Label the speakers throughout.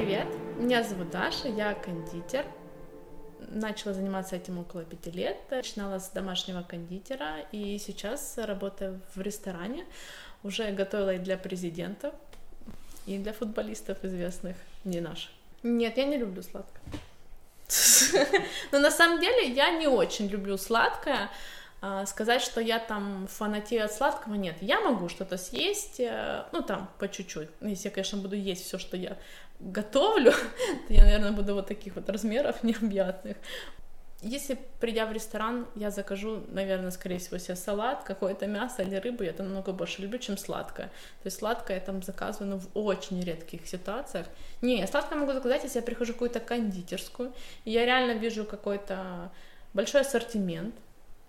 Speaker 1: Привет, меня зовут Даша, я кондитер. Начала заниматься этим около пяти лет. Начинала с домашнего кондитера и сейчас работаю в ресторане. Уже готовила и для президентов, и для футболистов известных, не наших. Нет, я не люблю сладкое. Но на самом деле я не очень люблю сладкое. А, сказать, что я там фанатею от сладкого, нет. Я могу что-то съесть, э, ну там по чуть-чуть. Если я, конечно, буду есть все, что я готовлю, то я, наверное, буду вот таких вот размеров необъятных. Если, придя в ресторан, я закажу, наверное, скорее всего, себе салат, какое-то мясо или рыбу, я это намного больше люблю, чем сладкое. То есть сладкое я там заказываю, ну, в очень редких ситуациях. Не, сладкое могу заказать, если я прихожу в какую-то кондитерскую, и я реально вижу какой-то большой ассортимент,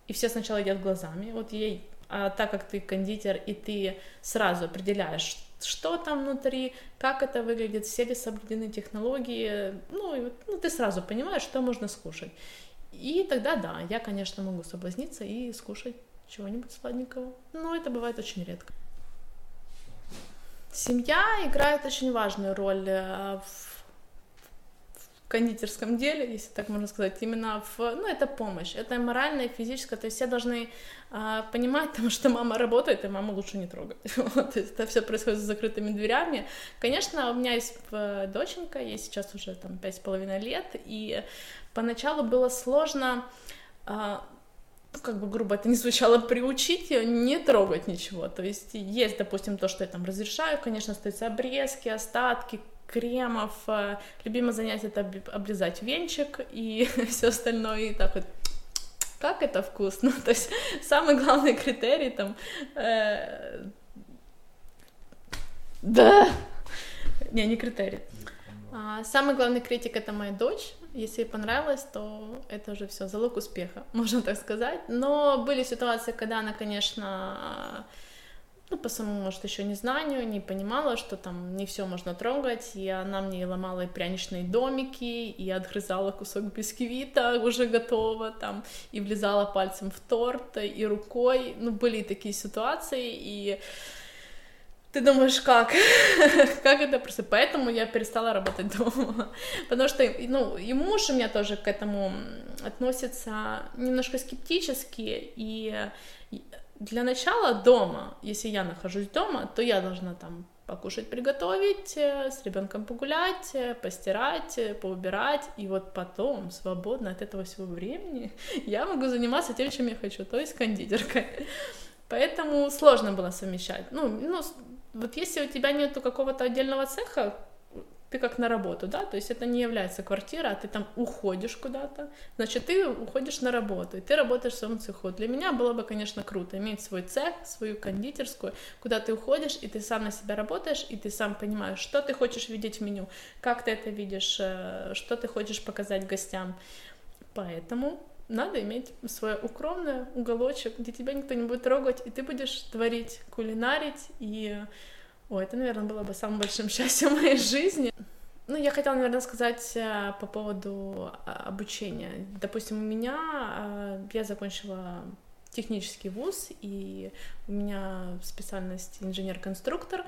Speaker 1: и все сначала едят глазами, вот ей, а так как ты кондитер, и ты сразу определяешь, что там внутри, как это выглядит, все ли соблюдены технологии, ну, и, ну, ты сразу понимаешь, что можно скушать. И тогда, да, я, конечно, могу соблазниться и скушать чего-нибудь сладенького, но это бывает очень редко. Семья играет очень важную роль э, в кондитерском деле, если так можно сказать, именно в, ну, это помощь, это моральная, физическая, то есть все должны а, понимать, потому что мама работает, и маму лучше не трогать, вот, это все происходит за закрытыми дверями. Конечно, у меня есть э, доченька, ей сейчас уже там пять с половиной лет, и поначалу было сложно ну, как бы грубо это не звучало, приучить ее не трогать ничего. То есть есть, допустим, то, что я там разрешаю, конечно, остаются обрезки, остатки, кремов. Э, любимое занятие это облизать венчик и все остальное, и так вот как это вкусно. То есть самый главный критерий там... Э, да! Не, не критерий. А, самый главный критик это моя дочь. Если ей понравилось, то это уже все залог успеха, можно так сказать. Но были ситуации, когда она, конечно, ну, по самому, может, еще незнанию, не понимала, что там не все можно трогать, и она мне ломала и пряничные домики, и отгрызала кусок бисквита уже готово, там, и влезала пальцем в торт, и рукой, ну, были такие ситуации, и ты думаешь, как? как это просто? Поэтому я перестала работать дома. Потому что, ну, и муж у меня тоже к этому относится немножко скептически, и для начала дома, если я нахожусь дома, то я должна там покушать, приготовить, э, с ребенком погулять, э, постирать, э, поубирать, и вот потом, свободно от этого всего времени, я могу заниматься тем, чем я хочу, то есть кондитеркой. Поэтому сложно было совмещать. Ну, ну вот если у тебя нету какого-то отдельного цеха, ты как на работу, да, то есть это не является квартира, а ты там уходишь куда-то, значит, ты уходишь на работу, и ты работаешь в своем цеху. Для меня было бы, конечно, круто иметь свой цех, свою кондитерскую, куда ты уходишь, и ты сам на себя работаешь, и ты сам понимаешь, что ты хочешь видеть в меню, как ты это видишь, э, что ты хочешь показать гостям. Поэтому надо иметь свой укромный уголочек, где тебя никто не будет трогать, и ты будешь творить, кулинарить и Ой, это, наверное, было бы самым большим счастьем моей жизни. Ну, я хотела, наверное, сказать э, по поводу а, обучения. Допустим, у меня, э, я закончила технический вуз, и у меня специальность инженер-конструктор,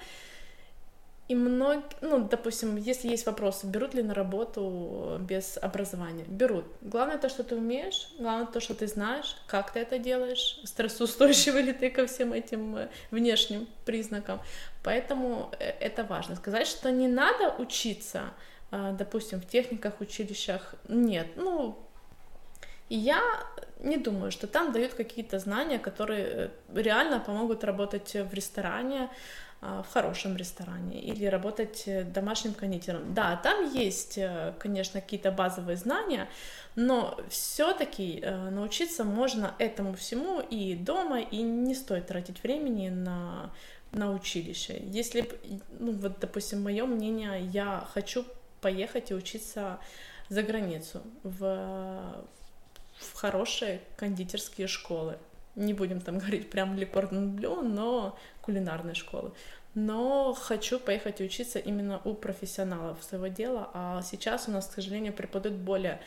Speaker 1: и многие, ну, допустим, если есть вопросы, берут ли на работу без образования? Берут. Главное то, что ты умеешь, главное то, что ты знаешь, как ты это делаешь, стрессоустойчивый ли ты ко всем этим э, внешним признакам. Поэтому э, это важно. Сказать, что не надо учиться, э, допустим, в техниках, училищах, нет. Ну, я не думаю, что там дают какие-то знания, которые реально помогут работать в ресторане, а, в хорошем ресторане или работать э, домашним кондитером. Да, там есть, э, конечно, какие-то базовые знания, но все-таки э, научиться можно этому всему и дома, и не стоит тратить времени на, на училище. Если, ну вот, допустим, мое мнение, я хочу поехать и учиться за границу в, в хорошие кондитерские школы не будем там говорить прям Le но кулинарной школы. Но хочу поехать и учиться именно у профессионалов своего дела, а сейчас у нас, к сожалению, преподают более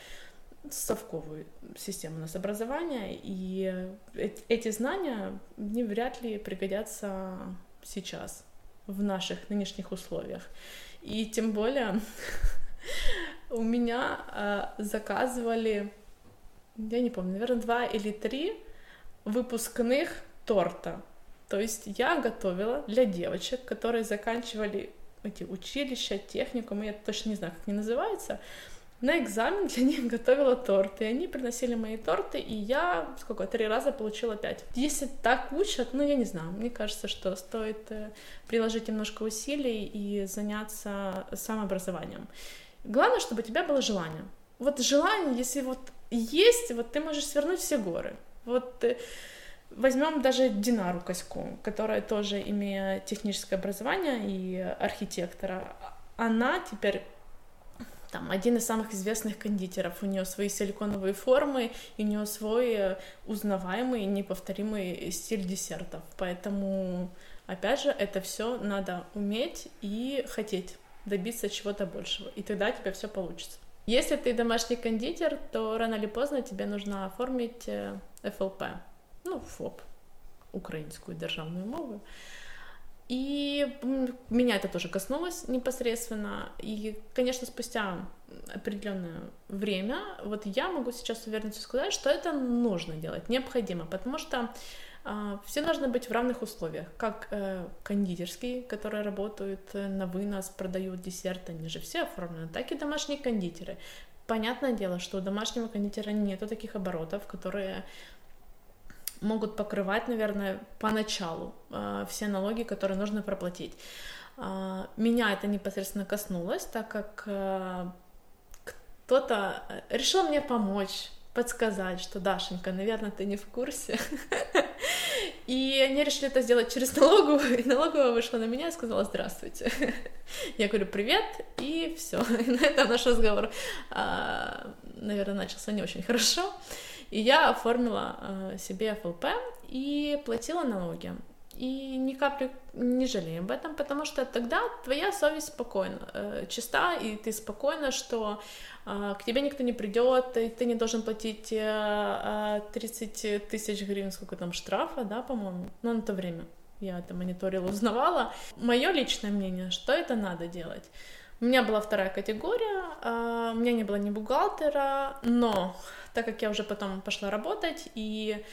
Speaker 1: совковую систему у нас образования, и эти знания не вряд ли пригодятся сейчас в наших нынешних условиях. И тем более у меня э, заказывали, я не помню, наверное, два или три выпускных торта. То есть я готовила для девочек, которые заканчивали эти училища, техникумы, я точно не знаю, как они называются, на экзамен для них готовила торты, и они приносили мои торты, и я, сколько, три раза получила пять. Если так учат, ну, я не знаю, мне кажется, что стоит э, приложить немножко усилий и заняться самообразованием. Главное, чтобы у тебя было желание. Вот желание, если вот есть, вот ты можешь свернуть все горы. Вот э, возьмем даже Динару Коську, которая тоже, имея техническое образование и архитектора, она теперь там, один из самых известных кондитеров. У нее свои силиконовые формы, и у нее свой э, узнаваемый, неповторимый стиль десертов. Поэтому, опять же, это все надо уметь и хотеть добиться чего-то большего, и тогда у тебя все получится. Если ты домашний кондитер, то рано или поздно тебе нужно оформить ФЛП, э, ну, ФОП, украинскую державную мову. И меня это тоже коснулось непосредственно. И, конечно, спустя определенное время, вот я могу сейчас уверенностью сказать, что это нужно делать, необходимо, потому что э, все должны быть в равных условиях, как э, кондитерские, которые работают э, на вынос, продают десерты, они же все оформлены, так и домашние кондитеры. Понятное дело, что у домашнего кондитера нету таких оборотов, которые могут покрывать, наверное, поначалу э, все налоги, которые нужно проплатить. Э, меня это непосредственно коснулось, так как э, кто-то решил мне помочь, подсказать, что Дашенька, наверное, ты не в курсе. И они решили это сделать через налоговую, и налоговая вышла на меня и сказала «Здравствуйте». Я говорю «Привет», и все. И на этом наш разговор, наверное, начался не очень хорошо. И я оформила э, себе ФЛП и платила налоги. И ни капли не жалею об этом, потому что тогда твоя совесть спокойна, э, чиста, и ты спокойна, что э, к тебе никто не придет, и ты не должен платить э, 30 э, тысяч гривен, сколько там штрафа, да, по-моему, ну, на то время я это мониторила, узнавала. Мое личное мнение, что это надо делать. У меня была вторая категория, э, у меня не было ни бухгалтера, но так как я уже потом пошла работать, и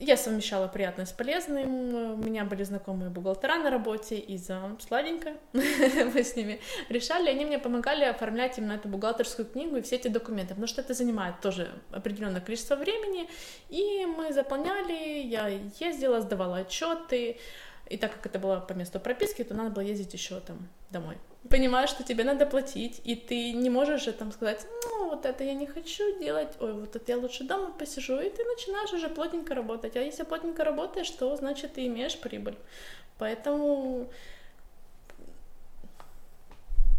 Speaker 1: я совмещала приятное с полезным, у меня были знакомые бухгалтера на работе, и за сладенько мы с ними решали, они мне помогали оформлять именно эту бухгалтерскую книгу и все эти документы, потому что это занимает тоже определенное количество времени, и мы заполняли, я ездила, сдавала отчеты, и так как это было по месту прописки, то надо было ездить еще там домой понимаешь, что тебе надо платить, и ты не можешь же там сказать, ну, вот это я не хочу делать, ой, вот это я лучше дома посижу, и ты начинаешь уже плотненько работать. А если плотненько работаешь, то значит ты имеешь прибыль. Поэтому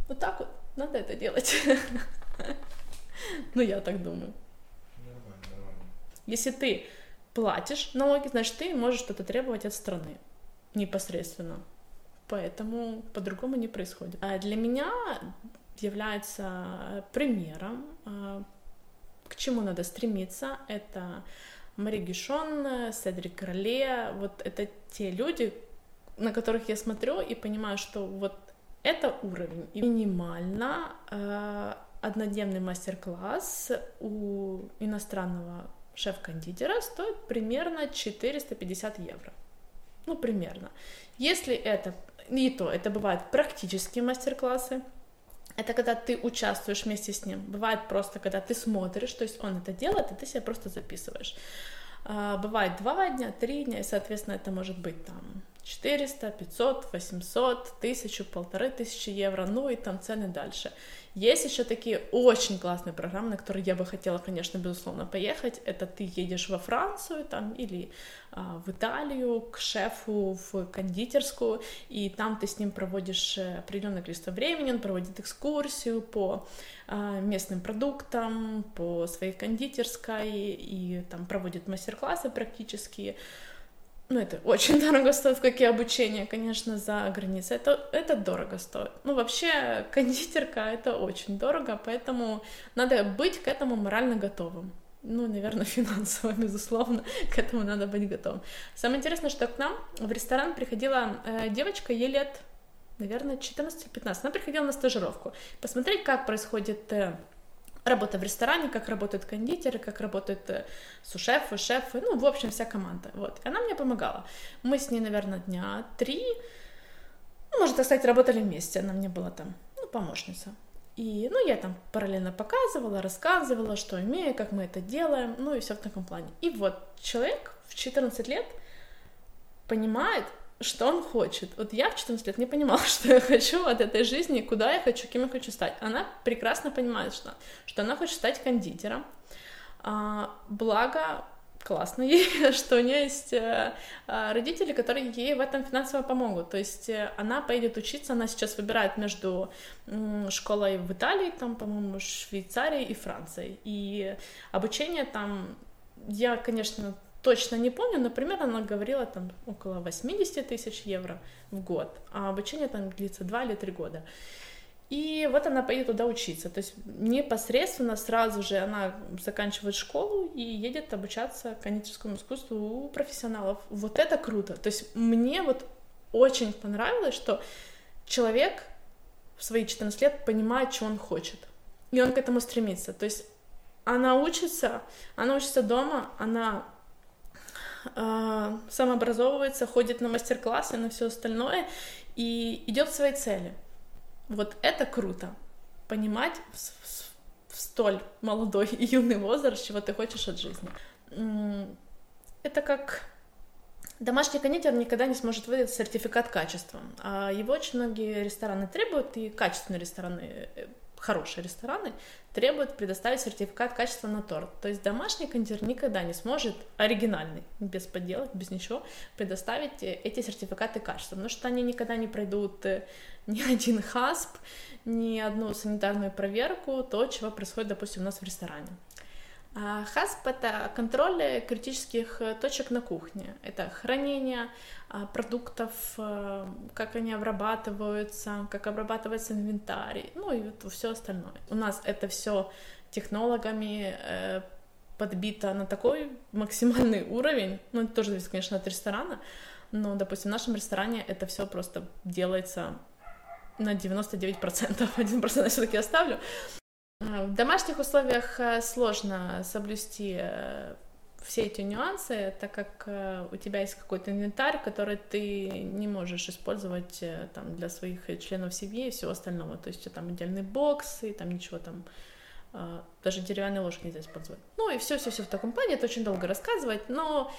Speaker 1: вот так вот надо это делать. Ну, я так думаю. Если ты платишь налоги, значит, ты можешь что-то требовать от страны непосредственно. Поэтому по-другому не происходит. А для меня является примером, а, к чему надо стремиться. Это Мари Гишон, Седрик Роле. Вот это те люди, на которых я смотрю и понимаю, что вот это уровень. И минимально э, однодневный мастер-класс у иностранного шеф-кондитера стоит примерно 450 евро. Ну, примерно. Если это и то, это бывают практические мастер-классы, это когда ты участвуешь вместе с ним. Бывает просто, когда ты смотришь, то есть он это делает, и ты себя просто записываешь. А, бывает два дня, три дня, и, соответственно, это может быть там 400, 500, 800, 1000, полторы тысячи евро, ну и там цены дальше. Есть еще такие очень классные программы, на которые я бы хотела, конечно, безусловно, поехать. Это ты едешь во Францию там или а, в Италию к шефу в кондитерскую, и там ты с ним проводишь э, определенное количество времени, он проводит экскурсию по а, местным продуктам, по своей кондитерской, и там проводит мастер-классы практически ну, это очень дорого стоит, как и обучение, конечно, за границей. Это, это дорого стоит. Ну, вообще, кондитерка — это очень дорого, поэтому надо быть к этому морально готовым. Ну, наверное, финансово, безусловно, к этому надо быть готовым. Самое интересное, что к нам в ресторан приходила э, девочка, ей лет наверное, 14-15. Она приходила на стажировку, посмотреть, как происходит э, работа в ресторане, как работают кондитеры, как работают э, сушефы, шефы, ну, в общем, вся команда. Вот. И она мне помогала. Мы с ней, наверное, дня три, ну, можно так сказать, работали вместе. Она мне была там, ну, помощница. И, ну, я там параллельно показывала, рассказывала, что имею, как мы это делаем, ну, и все в таком плане. И вот человек в 14 лет понимает, что он хочет. Вот я в 14 лет не понимала, что я хочу от этой жизни, куда я хочу, кем я хочу стать. Она прекрасно понимает, что, что она хочет стать кондитером. А, благо, классно ей, что у нее есть э, а, родители, которые ей в этом финансово помогут. То есть э, она поедет учиться, она сейчас выбирает между школой в Италии, там, по-моему, Швейцарией и Францией. И обучение там, я, конечно, точно не помню, но примерно она говорила там около 80 тысяч евро в год, а обучение там длится 2 или 3 года. И вот она поедет туда учиться. То есть непосредственно сразу же она заканчивает школу и едет обучаться кондитерскому искусству у профессионалов. Вот это круто. То есть мне вот очень понравилось, что человек в свои 14 лет понимает, что он хочет. И он к этому стремится. То есть она учится, она учится дома, она самообразовывается, ходит на мастер-классы, на все остальное и идет к своей цели. Вот это круто. Понимать в столь молодой и юный возраст, чего ты хочешь от жизни. Это как Домашний кондитер никогда не сможет выдать сертификат качества, а его очень многие рестораны требуют, и качественные рестораны э, хорошие рестораны требуют предоставить сертификат качества на торт. То есть домашний кондитер никогда не сможет оригинальный, без подделок, без ничего, предоставить э, эти сертификаты качества, потому что они никогда не пройдут э, ни один хасп, ни одну санитарную проверку, то, чего происходит, допустим, у нас в ресторане. А хасп — это контроль критических э, точек на кухне. Это хранение а, продуктов, э, как они обрабатываются, как обрабатывается инвентарь, ну и вот все остальное. У нас это все технологами э, подбито на такой максимальный уровень, ну это тоже зависит, конечно, от ресторана, но, допустим, в нашем ресторане это все просто делается на 99%, 1% я все-таки оставлю, в домашних условиях э, сложно соблюсти э, все эти нюансы, так как э, у тебя есть какой-то инвентарь, который ты не можешь использовать там, для своих членов семьи и всего остального. То есть там отдельный бокс и там ничего там даже деревянные ложки нельзя использовать. Ну и все, все, все в таком плане. Это очень долго рассказывать, но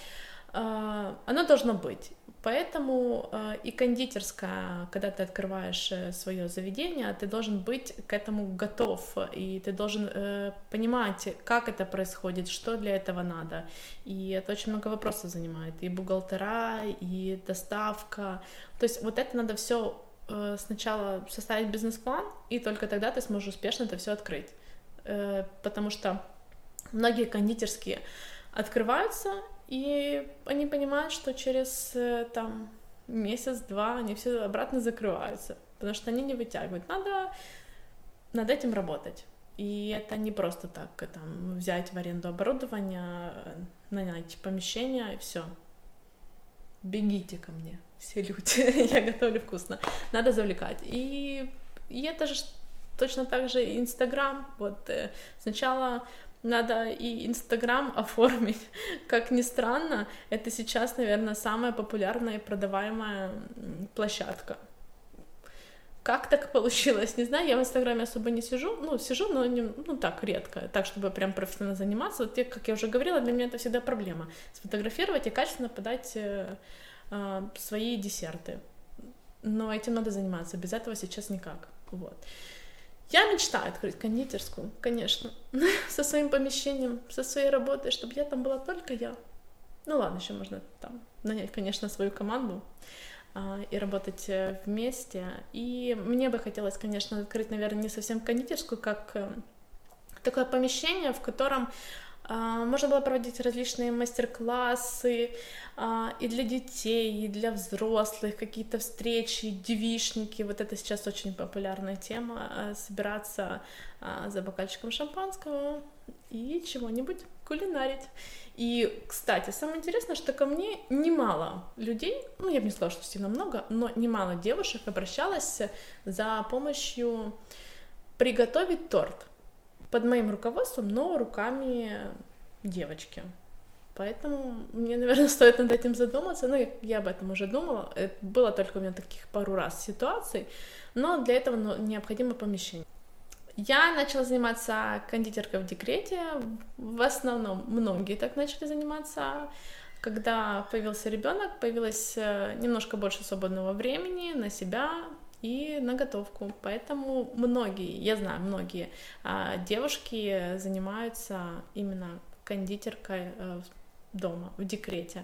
Speaker 1: оно должно быть. Поэтому э, и кондитерская, когда ты открываешь э, свое заведение, ты должен быть к этому готов, и ты должен э, понимать, как это происходит, что для этого надо. И это очень много вопросов занимает, и бухгалтера, и доставка. То есть вот это надо все э, сначала составить бизнес-план, и только тогда ты сможешь успешно это все открыть. Потому что многие кондитерские открываются, и они понимают, что через э, там месяц-два они все обратно закрываются, потому что они не вытягивают. Надо над этим работать. И это не просто так, э, там, взять в аренду оборудование, нанять помещение и все. Бегите ко мне, все люди, я готовлю вкусно. Надо завлекать. И, и это же точно так же Инстаграм. Вот э, сначала надо и Инстаграм оформить. Как ни странно, это сейчас, наверное, самая популярная и продаваемая площадка. Как так получилось? Не знаю, я в Инстаграме особо не сижу, ну, сижу, но не, ну, так, редко, так, чтобы прям профессионально заниматься. Вот, как я уже говорила, для меня это всегда проблема. Сфотографировать и качественно подать э, э, свои десерты. Но этим надо заниматься, без этого сейчас никак. Вот. Я мечтаю открыть кондитерскую, конечно, со своим помещением, со своей работой, чтобы я там была только я. Ну ладно, еще можно там нанять, конечно, свою команду а, и работать э, вместе. И мне бы хотелось, конечно, открыть, наверное, не совсем кондитерскую, как э, такое помещение, в котором можно было проводить различные мастер-классы а, и для детей, и для взрослых, какие-то встречи, девишники. Вот это сейчас очень популярная тема. А, собираться за бокальчиком шампанского и чего-нибудь кулинарить. И, кстати, самое интересное, что ко мне немало людей, ну, я бы не сказала, что сильно много, но немало девушек обращалось за помощью приготовить торт под моим руководством, но руками девочки. Поэтому мне, наверное, стоит над этим задуматься. Ну, я об этом уже думала. Это было только у меня таких пару раз ситуаций, но для этого ну, необходимо помещение. Я начала заниматься кондитеркой в декрете. В основном многие так начали заниматься. Когда появился ребенок, появилось э, немножко больше свободного времени на себя и на готовку. Поэтому многие, я знаю, многие а, девушки занимаются именно кондитеркой э, дома, в декрете.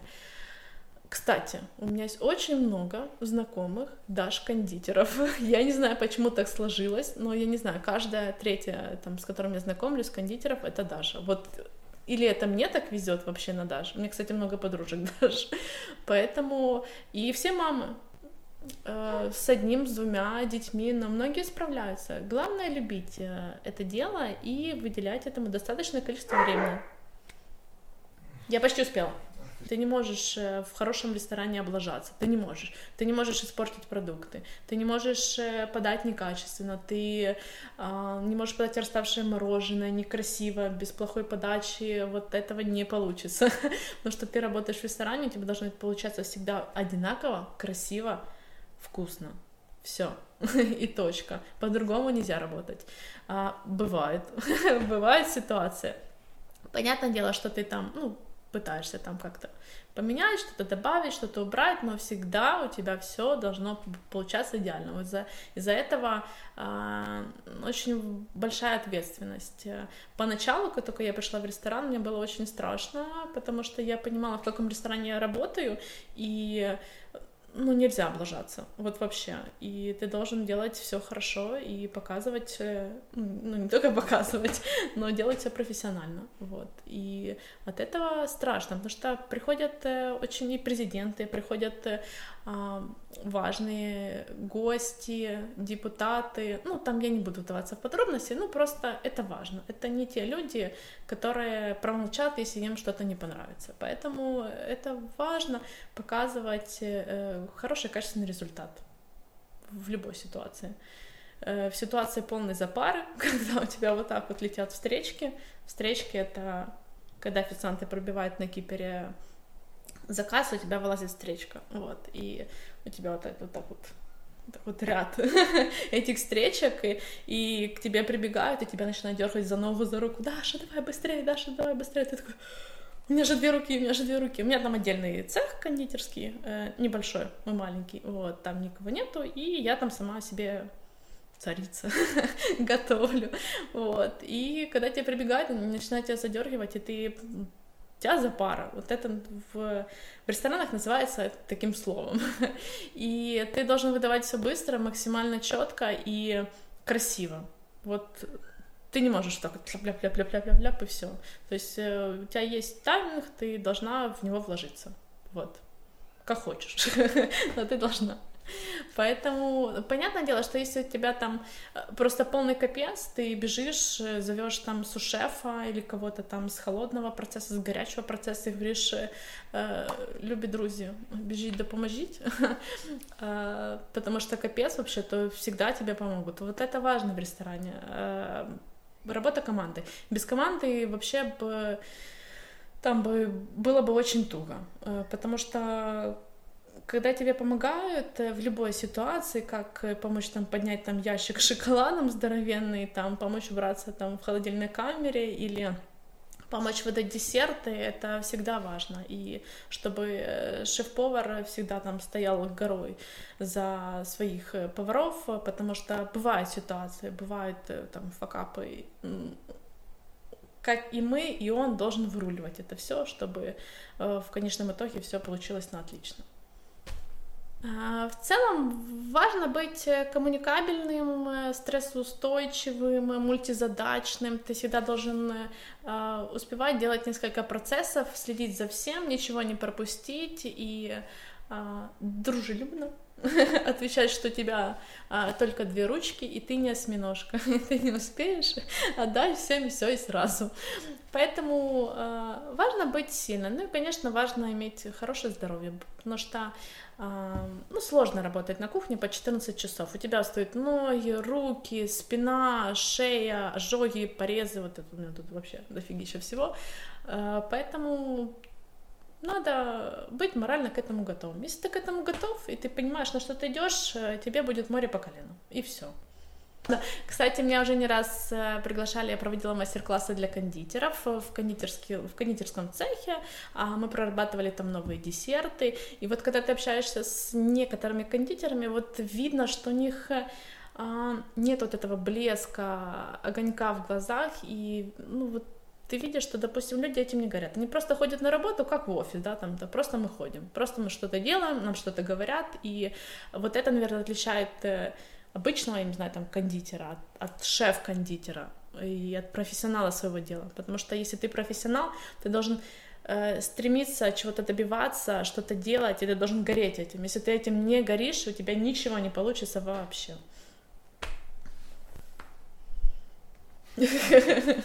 Speaker 1: Кстати, у меня есть очень много знакомых Даш-кондитеров. Я не знаю, почему так сложилось, но я не знаю, каждая третья, там, с которым я знакомлюсь, кондитеров, это Даша. Вот или это мне так везет вообще на Даш. Мне, кстати, много подружек Даш. Поэтому и все мамы с одним, с двумя детьми, но многие справляются. Главное любить э, это дело и выделять этому достаточное количество времени. Я почти успела. Ты не можешь э, в хорошем ресторане облажаться, ты не можешь. Ты не можешь испортить продукты, ты не можешь э, подать некачественно, ты э, не можешь подать расставшее мороженое некрасиво, без плохой подачи, вот этого не получится. Потому что ты работаешь в ресторане, у тебя должно получаться всегда одинаково, красиво, вкусно. Все. И точка. По-другому нельзя работать. А, бывает. бывает ситуация. Понятное дело, что ты там, ну, пытаешься там как-то поменять, что-то добавить, что-то убрать, но всегда у тебя все должно получаться идеально. Вот из-за, из-за этого э, очень большая ответственность. Поначалу, как только я пришла в ресторан, мне было очень страшно, потому что я понимала, в каком ресторане я работаю, и ну, нельзя облажаться, вот вообще. И ты должен делать все хорошо и показывать, э, ну, не только показывать, но делать все профессионально, вот. И от этого страшно, потому что приходят э, очень и президенты, приходят э, важные гости, депутаты, ну, там я не буду вдаваться в подробности, ну, просто это важно. Это не те люди, которые промолчат, если им что-то не понравится. Поэтому это важно показывать э, хороший, качественный результат в любой ситуации. Э, в ситуации полной запары, когда у тебя вот так вот летят встречки, встречки — это когда официанты пробивают на кипере заказ, у тебя вылазит встречка, вот, и у тебя вот, вот так вот вот ряд этих встречек, и, и к тебе прибегают, и тебя начинают дергать за ногу, за руку. Даша, давай быстрее, Даша, давай быстрее. Ты такой, у меня же две руки, у меня же две руки. У меня там отдельный цех кондитерский, э, небольшой, мы маленький, вот, там никого нету, и я там сама себе царица, готовлю, вот. И когда тебе прибегают, они начинают тебя задергивать, и ты тебя запара. Вот это в, в ресторанах называется таким словом. И ты должен выдавать все быстро, максимально четко и красиво. Вот ты не можешь так вот ляп ляп ляп ляп ляп ляп и все. То есть э, у тебя есть тайминг, ты должна в него вложиться. Вот. Как хочешь. Но ты должна. Поэтому, понятное дело, что если у тебя там э, просто полный капец, ты бежишь, э, зовешь там сушефа или кого-то там с холодного процесса, с горячего процесса, и говоришь, э, любі друзі, бежить да поможіть, э, потому что капец вообще, то всегда тебе помогут. Вот это важно в ресторане. Работа команды. Без команды вообще бы там бы было бы очень туго, потому что когда тебе помогают э, в любой ситуации, как э, помочь там поднять там ящик с шоколадом здоровенный, там помочь убраться там в холодильной камере или помочь выдать десерты, это всегда важно. И чтобы э, шеф-повар всегда там стоял горой за своих поваров, потому что бывают ситуации, бывают там факапы, как и мы, и он должен выруливать это все, чтобы в конечном итоге все получилось на отлично. А, в целом важно быть э, коммуникабельным, э, стрессоустойчивым, мультизадачным. Ты всегда должен э, успевать делать несколько процессов, следить за всем, ничего не пропустить и дружелюбно отвечать, что у тебя а, только две ручки, и ты не осьминожка, ты не успеешь отдать всем все и сразу. Поэтому а, важно быть сильным. Ну и, конечно, важно иметь хорошее здоровье, потому что а, ну, сложно работать на кухне по 14 часов. У тебя стоят ноги, руки, спина, шея, ожоги, порезы, вот это у меня тут вообще дофигища всего. А, поэтому надо быть морально к этому готовым. Если ты к этому готов, и ты понимаешь, на что ты идешь, э, тебе будет море по колену. И все. Да. Кстати, меня уже не раз э, приглашали, я проводила мастер-классы для кондитеров в, кондитерский, в кондитерском цехе, а мы прорабатывали там новые десерты, и вот когда ты общаешься с некоторыми кондитерами, вот видно, что у них э, а, нет вот этого блеска, огонька в глазах, и ну вот ты видишь, что, допустим, люди этим не горят. Они просто ходят на работу, как в офис, да, там, да, просто мы ходим, просто мы что-то делаем, нам что-то говорят, и вот это, наверное, отличает э, обычного, я не знаю, там, кондитера от, от шеф-кондитера и от профессионала своего дела, потому что если ты профессионал, ты должен э, стремиться чего-то добиваться, что-то делать, и ты должен гореть этим. Если ты этим не горишь, у тебя ничего не получится вообще.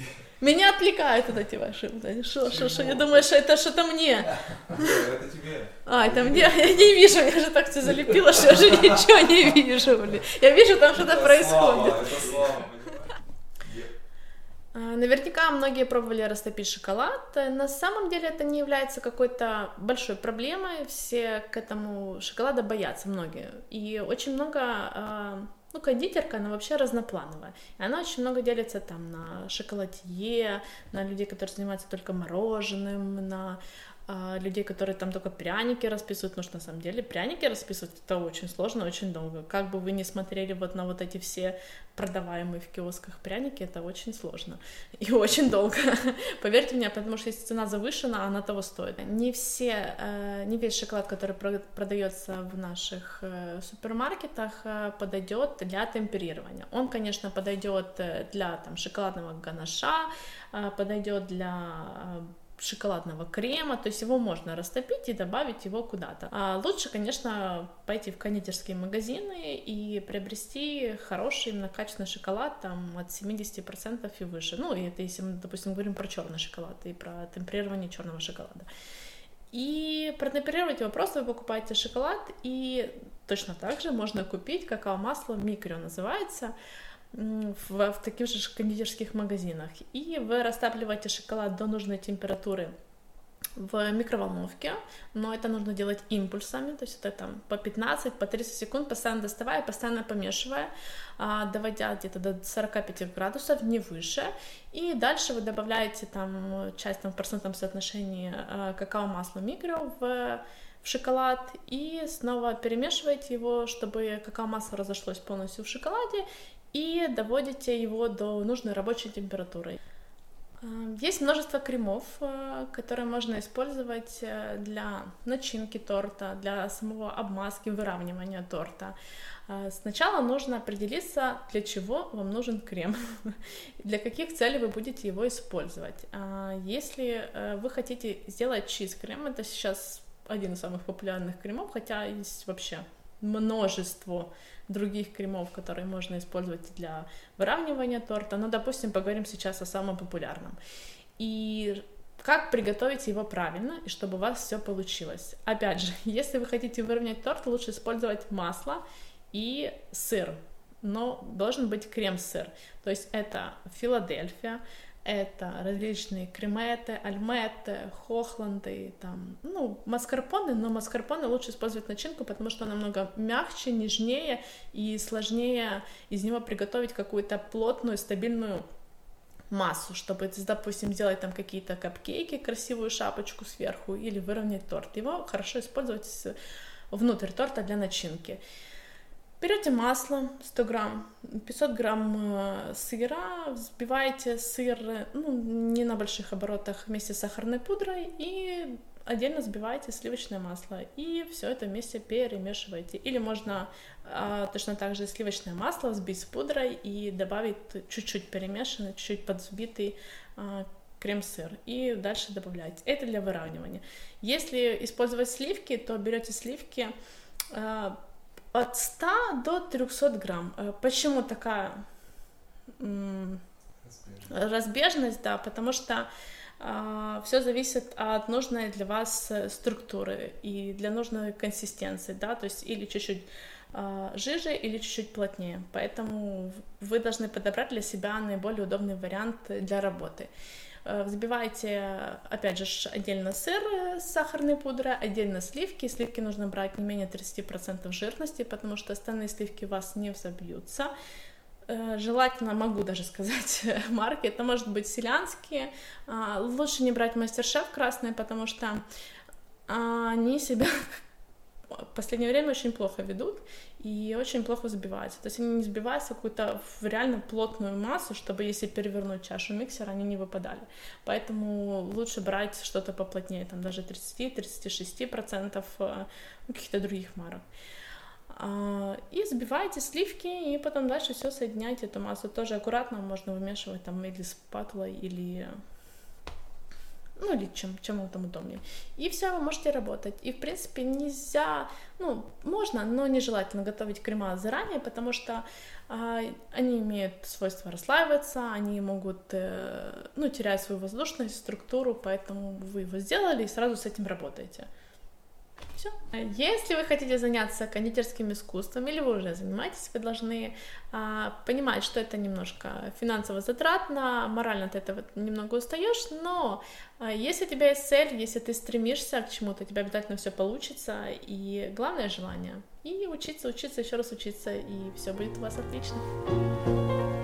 Speaker 1: Меня отвлекают вот эти ваши, что, что, что, я думаю, что это что-то мне.
Speaker 2: Это тебе.
Speaker 1: А, это мне, я не вижу, я же так все залепила, что я же ничего не вижу, блин. Я вижу, там что-то происходит.
Speaker 2: Это слава,
Speaker 1: а, Наверняка многие пробовали растопить шоколад. На самом деле это не является какой-то большой проблемой. Все к этому шоколада боятся, многие. И очень много а, ну, кондитерка, она вообще разноплановая. И она очень много делится там на шоколадье, на людей, которые занимаются только мороженым, на а, людей, которые там только пряники расписывают, потому что на самом деле пряники расписывать это очень сложно, очень долго. Как бы вы ни смотрели вот на вот эти все продаваемые в киосках пряники, это очень сложно и очень долго. Поверьте мне, потому что если цена завышена, она того стоит. Не все, э, не весь шоколад, который продается в наших э, супермаркетах, э, подойдет для темперирования. Он, конечно, подойдет для там шоколадного ганаша, подойдет для шоколадного крема, то есть его можно растопить и добавить его куда-то. А лучше, конечно, пойти в кондитерские магазины и приобрести хороший, именно качественный шоколад, там, от 70% и выше. Ну, это если мы, допустим, говорим про черный шоколад и про темперирование черного шоколада. И протемперировать его просто вы покупаете шоколад, и точно так же можно купить какао-масло, микро называется, в, в таких же кондитерских магазинах. И вы растапливаете шоколад до нужной температуры в микроволновке, но это нужно делать импульсами, то есть это там по 15, по 30 секунд, постоянно доставая, постоянно помешивая, а, доводя где-то до 45 градусов, не выше, и дальше вы добавляете там часть там, в процентном соотношении а, какао-масла микро в в шоколад и снова перемешиваете его, чтобы какао-масло разошлось полностью в шоколаде и доводите его до нужной рабочей температуры. Э, есть множество кремов, э, которые можно использовать э, для начинки торта, для самого обмазки, выравнивания торта. Сначала нужно определиться, для чего вам нужен крем, для каких целей вы будете его использовать. Если вы хотите сделать чиз-крем, это сейчас один из самых популярных кремов, хотя есть вообще множество других кремов, которые можно использовать для выравнивания торта. Ну, допустим, поговорим сейчас о самом популярном. И как приготовить его правильно, и чтобы у вас все получилось. Опять же, если вы хотите выровнять торт, лучше использовать масло и сыр, но должен быть крем-сыр. То есть это Филадельфия, это различные креметы, альметы, хохланды, там, ну, маскарпоне, но маскарпоне лучше использовать начинку, потому что она намного мягче, нежнее и сложнее из него приготовить какую-то плотную, стабильную массу, чтобы, допустим, сделать там какие-то капкейки, красивую шапочку сверху или выровнять торт. Его хорошо использовать внутрь торта для начинки. Берете масло 100 грамм, 500 грамм э, сыра, взбиваете сыр ну, не на больших оборотах вместе с сахарной пудрой и отдельно взбиваете сливочное масло и все это вместе перемешиваете. Или можно а, точно так же сливочное масло взбить с пудрой и добавить чуть-чуть перемешанный, чуть-чуть подвзбитый а, крем-сыр и дальше добавлять. Это для выравнивания. Если использовать сливки, то берете сливки, Э, от 100 до 300 грамм. Э, почему такая разбежность, да, потому что э, все зависит от нужной для вас структуры и для нужной консистенции, да, то есть или чуть-чуть э, жиже или чуть-чуть плотнее, поэтому вы должны подобрать для себя наиболее удобный вариант для работы. Э, взбивайте, опять же, отдельно сыр с сахарной пудрой, отдельно сливки. Сливки нужно брать не менее 30% жирности, потому что остальные сливки у вас не взобьются. Э, желательно, могу даже сказать марки, это может быть селянские. А, лучше не брать мастер-шеф красные, потому что они себя в последнее время очень плохо ведут и очень плохо взбиваются. То есть они не взбиваются какую-то в реально плотную массу, чтобы если перевернуть чашу миксера, они не выпадали. Поэтому лучше брать что-то поплотнее, там даже 30-36% э, каких-то других марок. А, и взбивайте сливки, и потом дальше все соединяйте эту массу. Тоже аккуратно можно вымешивать там или с патлой, или ну или чем, чем вам там удобнее. И все, вы можете работать. И, в принципе, нельзя, ну, можно, но нежелательно готовить крема заранее, потому что а, они имеют свойство расслаиваться, они могут, э, ну, терять свою воздушность, структуру, поэтому вы его сделали и сразу с этим работаете. Все. Если вы хотите заняться кондитерским искусством или вы уже занимаетесь, вы должны а, понимать, что это немножко финансово затратно, морально ты этого немного устаешь, но а, если у тебя есть цель, если ты стремишься к чему-то, у тебя обязательно все получится, и главное желание. И учиться, учиться, еще раз учиться, и все будет у вас отлично.